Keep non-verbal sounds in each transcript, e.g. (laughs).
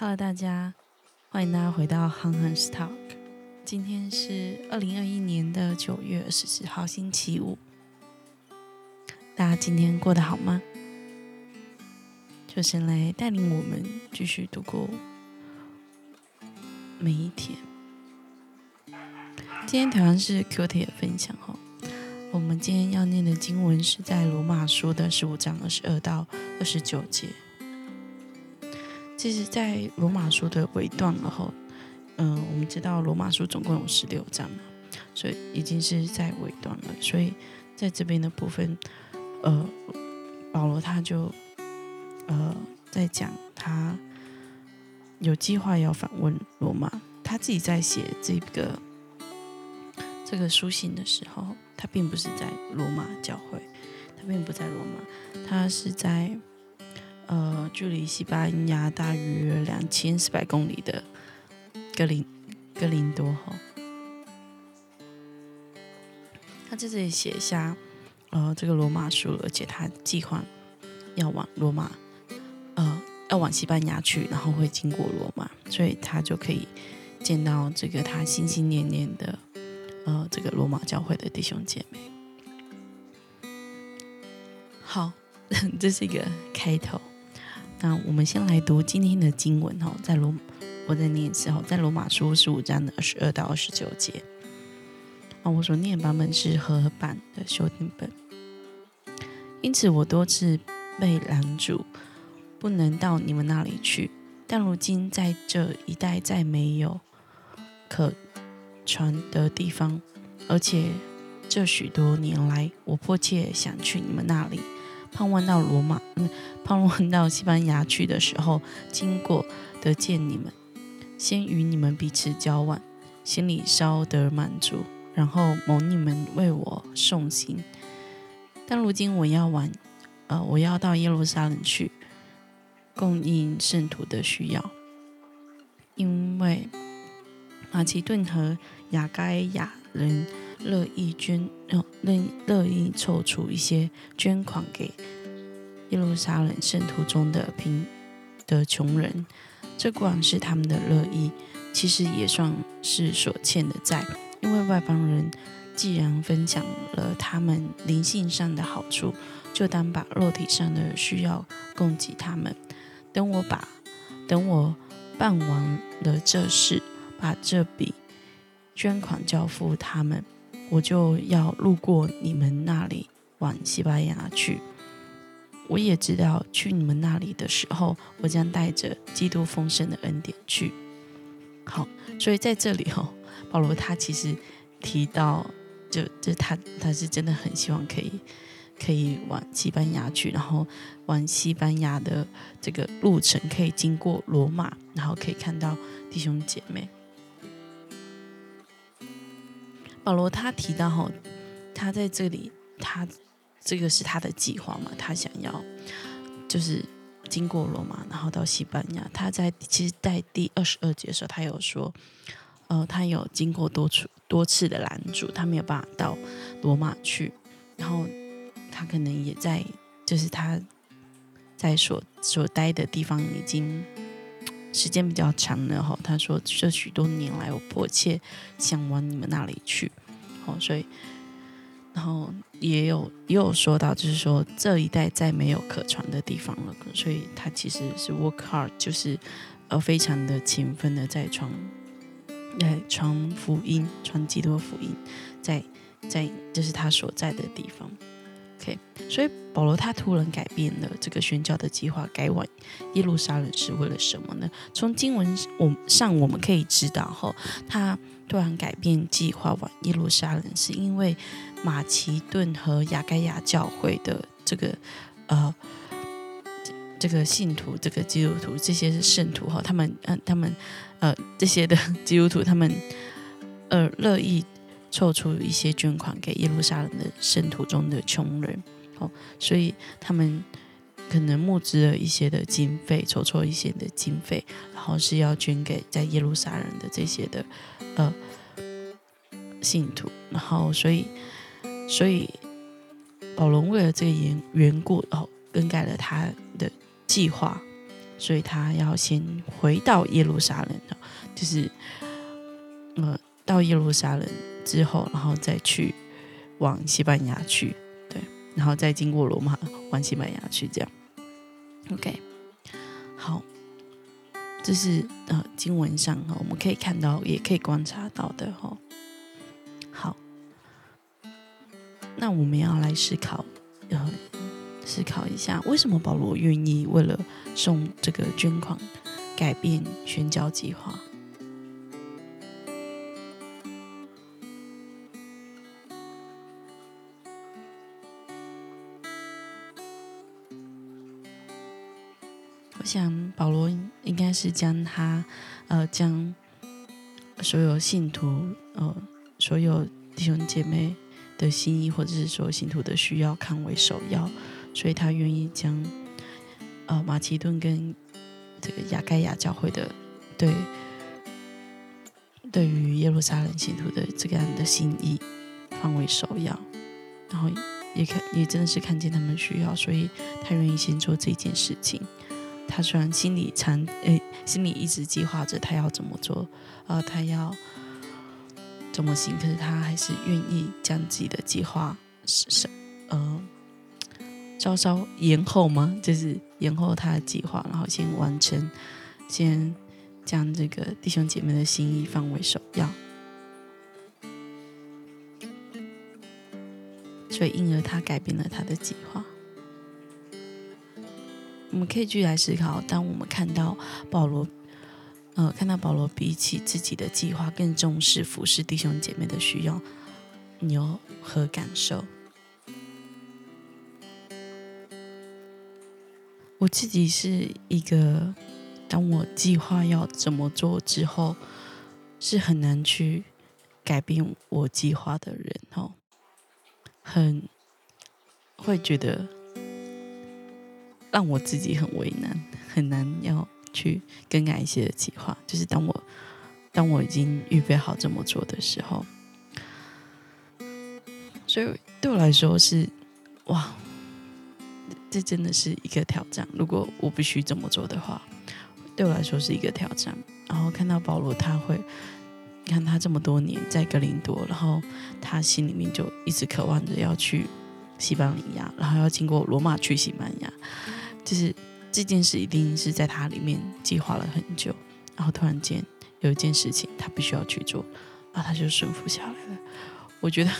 Hello，大家，欢迎大家回到 Han Han's Talk。今天是二零二一年的九月二十四号，星期五。大家今天过得好吗？就先来带领我们继续度过每一天。今天同样是 Q T 的分享哈。我们今天要念的经文是在罗马书的十五章二十二到二十九节。其实，在罗马书的尾段了后，嗯，我们知道罗马书总共有十六章嘛，所以已经是在尾段了。所以在这边的部分，呃，保罗他就呃在讲他有计划要访问罗马，他自己在写这个这个书信的时候，他并不是在罗马教会，他并不在罗马，他是在。呃，距离西班牙大约两千四百公里的格林格林多哈，他在这里写下呃这个罗马书，而且他计划要往罗马，呃要往西班牙去，然后会经过罗马，所以他就可以见到这个他心心念念的呃这个罗马教会的弟兄姐妹。好，(laughs) 这是一个开头。那我们先来读今天的经文哈，在罗我在念时候，在罗马书十五章的二十二到二十九节。啊，我所念版本是合版的修订本。因此，我多次被拦住，不能到你们那里去。但如今在这一带再没有可传的地方，而且这许多年来，我迫切想去你们那里。盼望到罗马，嗯，盼望到西班牙去的时候，经过得见你们，先与你们彼此交往，心里稍得满足，然后蒙你们为我送行。但如今我要往，呃，我要到耶路撒冷去，供应圣徒的需要，因为马其顿和亚该亚人。乐意捐，哦，乐乐意凑出一些捐款给耶路撒冷圣徒中的贫的穷人，这固然是他们的乐意，其实也算是所欠的债。因为外邦人既然分享了他们灵性上的好处，就当把肉体上的需要供给他们。等我把等我办完了这事，把这笔捐款交付他们。我就要路过你们那里往西班牙去。我也知道去你们那里的时候，我将带着基督丰盛的恩典去。好，所以在这里哦，保罗他其实提到，就就他他是真的很希望可以可以往西班牙去，然后往西班牙的这个路程可以经过罗马，然后可以看到弟兄姐妹。保罗他提到哈，他在这里，他这个是他的计划嘛？他想要就是经过罗马，然后到西班牙。他在其实，在第二十二节的时候，他有说，呃，他有经过多处多次的拦阻，他没有办法到罗马去。然后他可能也在，就是他在所所待的地方已经。时间比较长了哈，他说这许多年来我迫切想往你们那里去，好，所以然后也有也有说到，就是说这一代再没有可传的地方了，所以他其实是 work hard，就是呃非常的勤奋的在传，在传福音，传基督福音，在在就是他所在的地方。OK，所以保罗他突然改变了这个宣教的计划，改往耶路撒冷是为了什么呢？从经文我上我们可以知道，哈，他突然改变计划往耶路撒冷，是因为马其顿和亚该亚教会的这个呃这个信徒，这个基督徒，这些圣徒哈，他们嗯，他们呃这些的 (laughs) 基督徒，他们呃乐意。凑出一些捐款给耶路撒冷的圣徒中的穷人，哦，所以他们可能募资了一些的经费，筹措一些的经费，然后是要捐给在耶路撒冷的这些的呃信徒，然后所以所以保罗为了这个缘缘故，哦，更改了他的计划，所以他要先回到耶路撒冷就是呃到耶路撒冷之后，然后再去往西班牙去，对，然后再经过罗马往西班牙去，这样。OK，好，这是呃经文上哈我们可以看到，也可以观察到的哈。好，那我们要来思考，呃。思考一下，为什么保罗愿意为了送这个捐款改变宣教计划？想保罗应该是将他呃将所有信徒呃所有弟兄姐妹的心意，或者是所有信徒的需要看为首要。所以他愿意将，呃，马其顿跟这个亚盖亚教会的对，对于耶路撒冷信徒的这个样的心意放为首要，然后也看也真的是看见他们需要，所以他愿意先做这件事情。他虽然心里常诶，心里一直计划着他要怎么做，呃，他要怎么行，可是他还是愿意将自己的计划是是呃。稍稍延后吗？就是延后他的计划，然后先完成，先将这个弟兄姐妹的心意放为首要。所以，因而他改变了他的计划。我们可以继续来思考：当我们看到保罗，呃，看到保罗比起自己的计划更重视服侍弟兄姐妹的需要，你有何感受？我自己是一个，当我计划要怎么做之后，是很难去改变我计划的人哦，很会觉得让我自己很为难，很难要去更改一些计划。就是当我当我已经预备好这么做的时候，所以对我来说是哇。这真的是一个挑战。如果我必须这么做的话，对我来说是一个挑战。然后看到保罗，他会你看他这么多年在格林多，然后他心里面就一直渴望着要去西班牙，然后要经过罗马去西班牙。就是这件事一定是在他里面计划了很久，然后突然间有一件事情他必须要去做，然后他就顺服下来了。我觉得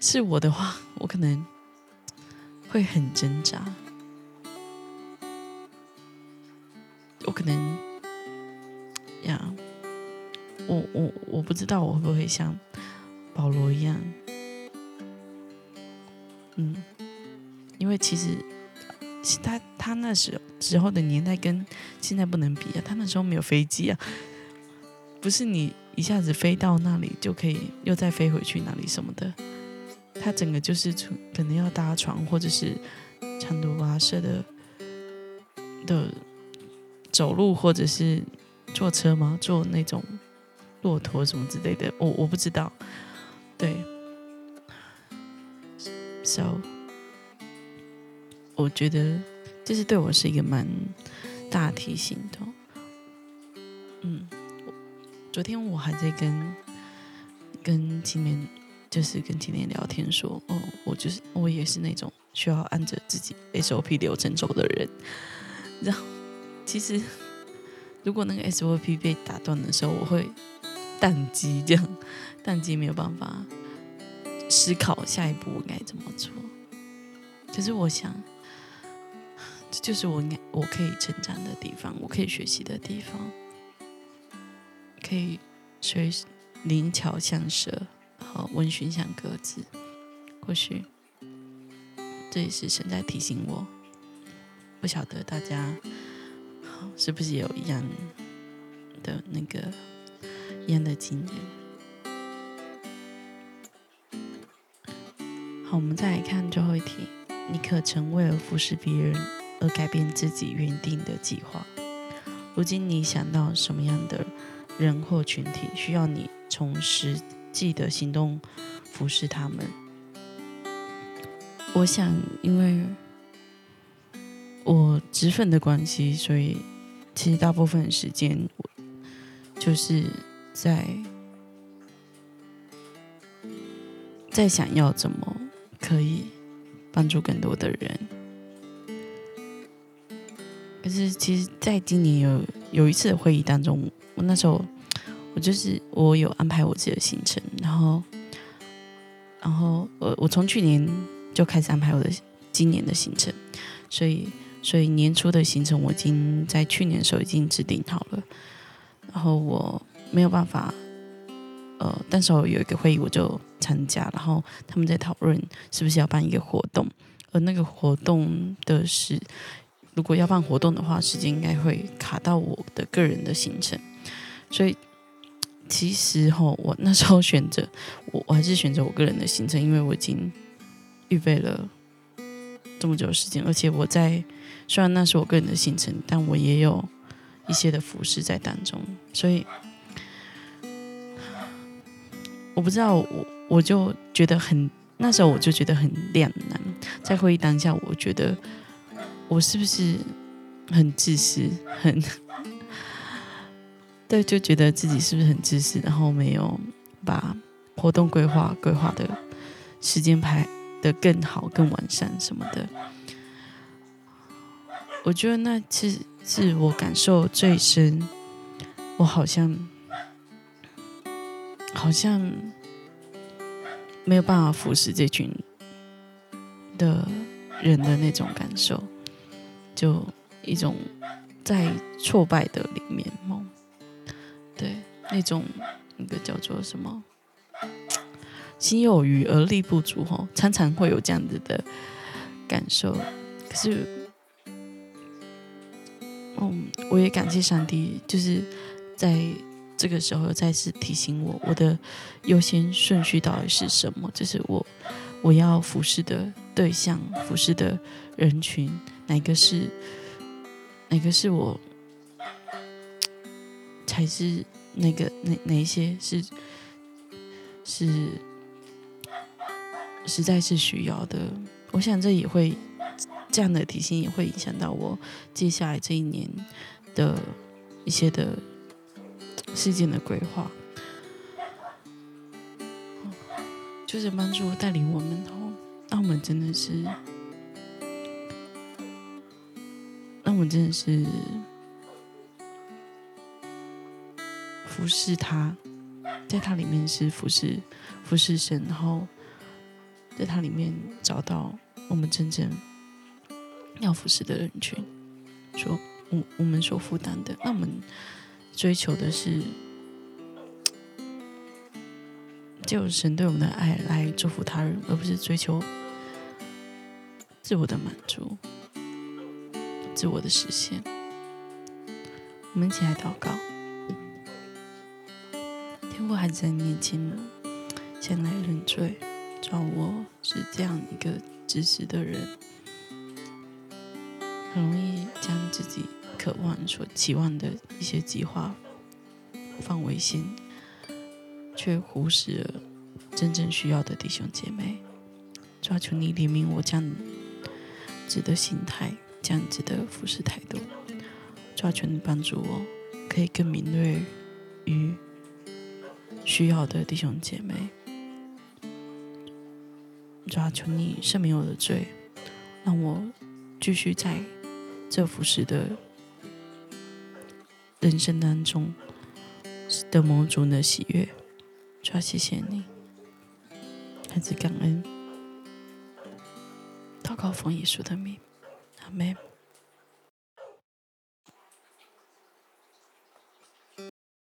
是我的话，我可能。会很挣扎，我可能呀，我我我不知道我会不会像保罗一样，嗯，因为其实他他那时时候的年代跟现在不能比啊，他那时候没有飞机啊，不是你一下子飞到那里就可以又再飞回去哪里什么的。他整个就是可能要搭船，或者是长途跋涉的的走路，或者是坐车吗？坐那种骆驼什么之类的，我我不知道。对，so 我觉得这是对我是一个蛮大提醒的。嗯，昨天我还在跟跟青年。就是跟青年聊天说，哦，我就是我也是那种需要按着自己 SOP 流程走的人。然后，其实如果那个 SOP 被打断的时候，我会宕机，这样宕机没有办法思考下一步应该怎么做。可是我想，这就是我应该我可以成长的地方，我可以学习的地方，可以随灵巧像蛇。好，温驯像鸽子，或许这也是神在提醒我。不晓得大家是不是有一样的那个一样的经验？好，我们再来看最后一题：你可曾为了服侍别人而改变自己原定的计划？如今你想到什么样的人或群体需要你从实？际的行动服侍他们。我想，因为我职份的关系，所以其实大部分时间我就是在在想要怎么可以帮助更多的人。可是，其实在今年有有一次的会议当中，我那时候我就是我有安排我自己的行程，然后，然后我我从去年就开始安排我的今年的行程，所以所以年初的行程我已经在去年的时候已经制定好了，然后我没有办法，呃，但是我有一个会议我就参加，然后他们在讨论是不是要办一个活动，而那个活动的是。如果要办活动的话，时间应该会卡到我的个人的行程，所以其实哈，我那时候选择我我还是选择我个人的行程，因为我已经预备了这么久时间，而且我在虽然那是我个人的行程，但我也有一些的服饰在当中，所以我不知道我我就觉得很那时候我就觉得很两难，在会议当下，我觉得。我是不是很自私？很对，就觉得自己是不是很自私？然后没有把活动规划规划的时间排的更好、更完善什么的。我觉得那次是我感受最深，我好像好像没有办法服侍这群的人的那种感受。就一种在挫败的里面梦，对那种那个叫做什么心有余而力不足哈，常常会有这样子的感受。可是，嗯，我也感谢上帝，就是在这个时候再次提醒我，我的优先顺序到底是什么？就是我我要服侍的对象，服侍的人群。哪个是哪个是我才是那个哪哪一些是是实在是需要的？我想这也会这样的提醒也会影响到我接下来这一年的一些的事件的规划，就是帮助带领我们我们真的是。那我们真的是服侍他，在他里面是服侍服侍神，然后在他里面找到我们真正要服侍的人群，说我我们所负担的，那我们追求的是就神对我们的爱来祝福他人，而不是追求自我的满足。自我的实现，我们一起来祷告。天父还在年轻，先来认罪，找我是这样一个自私的人，很容易将自己渴望、所期望的一些计划放为先，却忽视了真正需要的弟兄姐妹。抓住你怜悯我这样子的心态。这样子的服侍态度，抓全帮助我，可以更敏锐于需要的弟兄姐妹。抓求你赦免我的罪，让我继续在这服侍的人生当中的某种的喜悦。抓谢谢你，孩子感恩，祷告奉耶稣的名。Amém.